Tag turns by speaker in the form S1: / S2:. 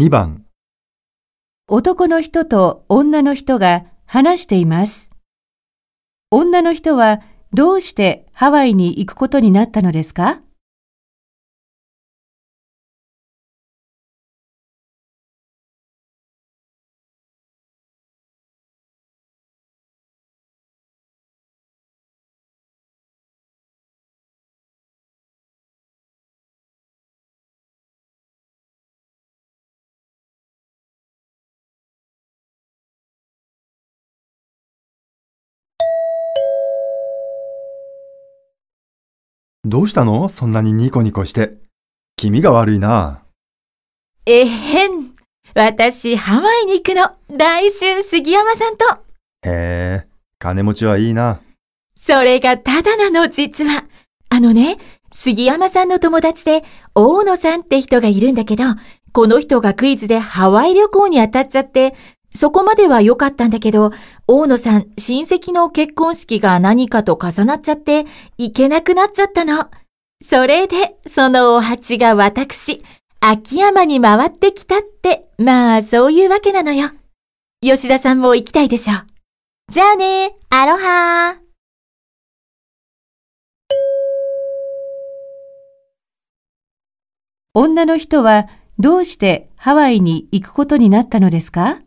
S1: 2番、
S2: 男の人と女の人が話しています。女の人はどうしてハワイに行くことになったのですか？
S1: どうしたの？そんなにニコニコして。気味が悪いな。
S3: えへん。私、ハワイに行くの。来週、杉山さんと。
S1: へえ、金持ちはいいな。
S3: それがただなの、実は。あのね、杉山さんの友達で、大野さんって人がいるんだけど、この人がクイズでハワイ旅行に当たっちゃって、そこまでは良かったんだけど、大野さん、親戚の結婚式が何かと重なっちゃって、行けなくなっちゃったの。それで、そのお鉢が私、秋山に回ってきたって、まあ、そういうわけなのよ。吉田さんも行きたいでしょう。じゃあね、アロハー。
S2: 女の人はどうしてハワイに行くことになったのですか？